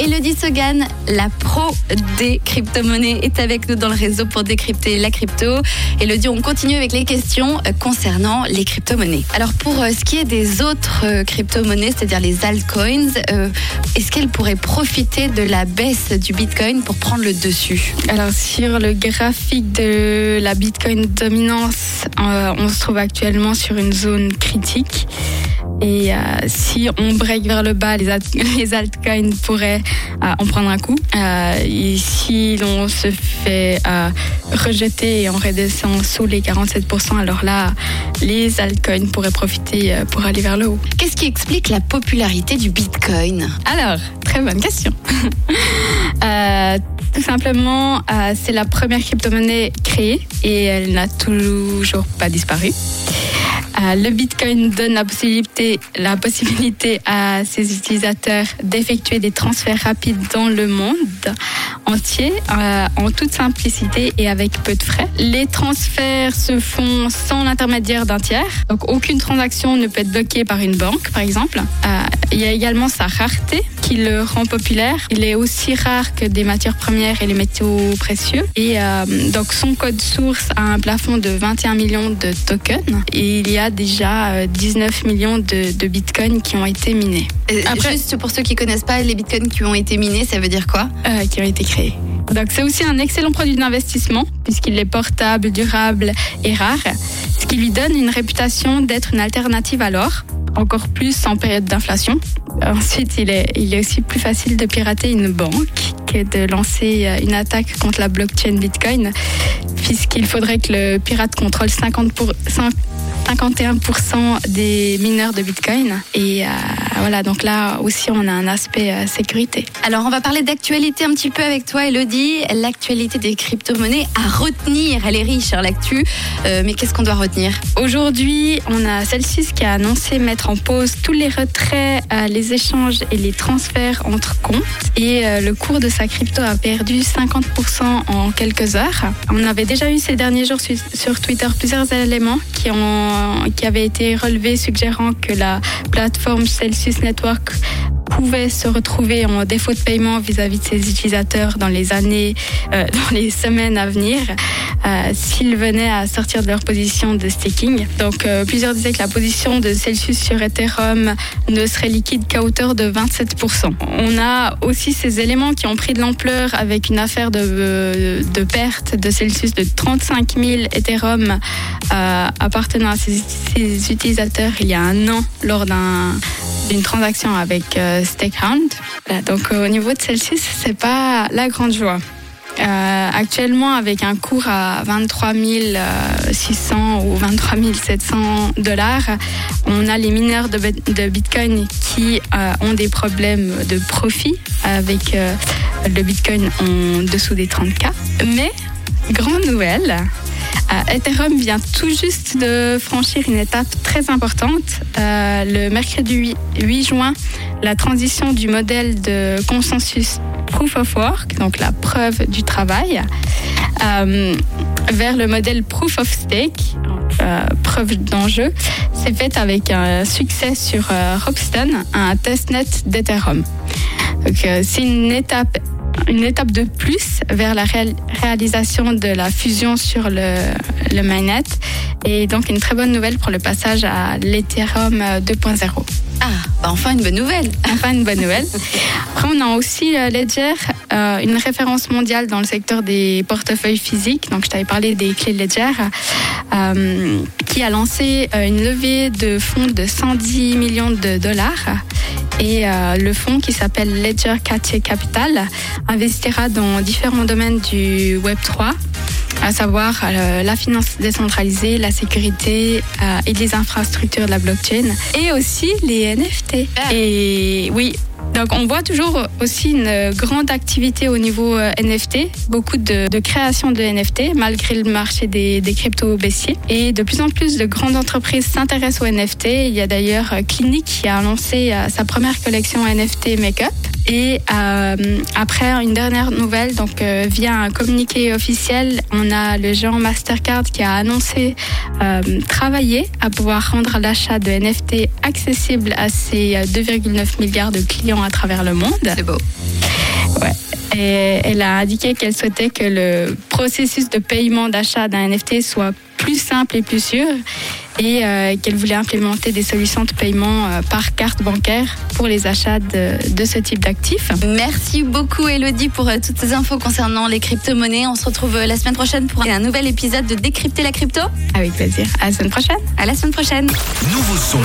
Elodie Sogan, la pro des crypto-monnaies, est avec nous dans le réseau pour décrypter la crypto. Elodie, on continue avec les questions euh, concernant les crypto-monnaies. Alors pour euh, ce qui est des autres euh, crypto-monnaies, c'est-à-dire les altcoins, est-ce qu'elles pourraient profiter de la baisse du Bitcoin pour prendre le dessus? Alors sur le graphique de la Bitcoin dominance, on se trouve actuellement sur une zone critique. Et euh, si on break vers le bas, les, les altcoins pourraient euh, en prendre un coup. Euh, et si l'on se fait rejeter et on redescend sous les 47%, alors là, les altcoins pourraient profiter pour aller vers le haut. Qu'est-ce qui explique la popularité du Bitcoin? Alors, très bonne question. tout simplement, c'est la première crypto-monnaie créée et elle n'a toujours pas disparu. Euh, le Bitcoin donne la possibilité, à ses utilisateurs d'effectuer des transferts rapides dans le monde entier euh, en toute simplicité et avec peu de frais. Les transferts se font sans l'intermédiaire d'un tiers, donc aucune transaction ne peut être bloquée par une banque, par exemple. Euh, il y a également sa rareté qui le rend populaire. Il est aussi rare que des matières premières et les métaux précieux. Et donc son code source a un plafond de 21 millions de tokens. Et il y a déjà 19 euh, millions de, bitcoins qui ont été minés. Après, juste pour ceux qui connaissent pas les bitcoins qui ont été minés, ça veut dire quoi? Euh, Qui ont été créés. Donc c'est aussi un excellent produit d'investissement puisqu'il est portable, durable et rare, ce qui lui donne une réputation d'être une alternative à l'or, encore plus en période d'inflation. Ensuite, il est, aussi plus facile de pirater une banque que de lancer euh, une attaque contre la blockchain Bitcoin, puisqu'il faudrait que le pirate contrôle 50 pour, 51% des mineurs de Bitcoin. Et euh, voilà, donc là aussi, on a un aspect euh, sécurité. Alors, on va parler d'actualité un petit peu avec toi, Elodie. L'actualité des crypto-monnaies à retenir. Elle est riche, hein, l'actu. Euh, mais qu'est-ce qu'on doit retenir? Aujourd'hui, on a Celsius qui a annoncé mettre en pause tous les retraits, les échanges et les transferts entre comptes. Et le cours de sa crypto a perdu 50% en quelques heures. On avait déjà eu ces derniers jours sur Twitter plusieurs éléments qui ont qui avait été relevé suggérant que la plateforme Celsius Network pouvait se retrouver en défaut de paiement vis-à-vis de ses utilisateurs dans les années, euh, dans les semaines à venir, s'ils venaient à sortir de leur position de staking. Donc, euh, plusieurs disaient que la position de Celsius sur Ethereum ne serait liquide qu'à hauteur de 27%. On a aussi ces éléments qui ont pris de l'ampleur avec une affaire de, de perte de Celsius de 35 000 Ethereum appartenant à ses, utilisateurs il y a un an lors d'un une transaction avec euh, Stakehound. Donc euh, au niveau de Celsius, c'est pas la grande joie. Euh, actuellement, avec un cours à 23 600 ou 23 700 dollars, on a les mineurs de, Bitcoin qui ont des problèmes de profit avec le Bitcoin en dessous des 30K. Mais, grande nouvelle, euh, Ethereum vient tout juste de franchir une étape très importante. Euh, le mercredi 8 juin, la transition du modèle de consensus Proof of Work, donc la preuve du travail, euh, vers le modèle Proof of Stake, preuve d'enjeu, s'est faite avec un succès sur Rockstone, un testnet d'Ethereum. C'est une étape une étape de plus vers la réalisation de la fusion sur le, le mainnet et donc une très bonne nouvelle pour le passage à l'Ethereum 2.0. Ah, bah enfin une bonne nouvelle. Enfin une bonne nouvelle. Après, on a aussi euh, Ledger, euh, une référence mondiale dans le secteur des portefeuilles physiques. Donc, je t'avais parlé des clés Ledger, euh, qui a lancé une levée de fonds de 110 millions de dollars et euh, le fonds qui s'appelle Ledger Capital investira dans différents domaines du Web 3 à savoir euh, la finance décentralisée, la sécurité euh, et les infrastructures de la blockchain, et aussi les NFT. Et oui, donc on voit toujours aussi une grande activité au niveau euh, NFT, beaucoup de, création de NFT malgré le marché des, cryptos baissiers. Et de plus en plus de grandes entreprises s'intéressent aux NFT. Il y a d'ailleurs Clinique qui a lancé sa première collection NFT Makeup. Et euh, après, une dernière nouvelle, donc euh, via un communiqué officiel, on a le géant Mastercard qui a annoncé euh, travailler à pouvoir rendre l'achat de NFT accessible à ses 2,9 milliards de clients à travers le monde. C'est beau. Ouais. Et elle a indiqué qu'elle souhaitait que le processus de paiement d'achat d'un NFT soit plus simple et plus sûr et euh, qu'elle voulait implémenter des solutions de paiement euh, par carte bancaire pour les achats de, de ce type d'actifs. Merci beaucoup Elodie pour euh, toutes ces infos concernant les crypto-monnaies. On se retrouve euh, la semaine prochaine pour un nouvel épisode de Décrypter la crypto. Avec plaisir. À la semaine prochaine. À la semaine prochaine. Nouveau son.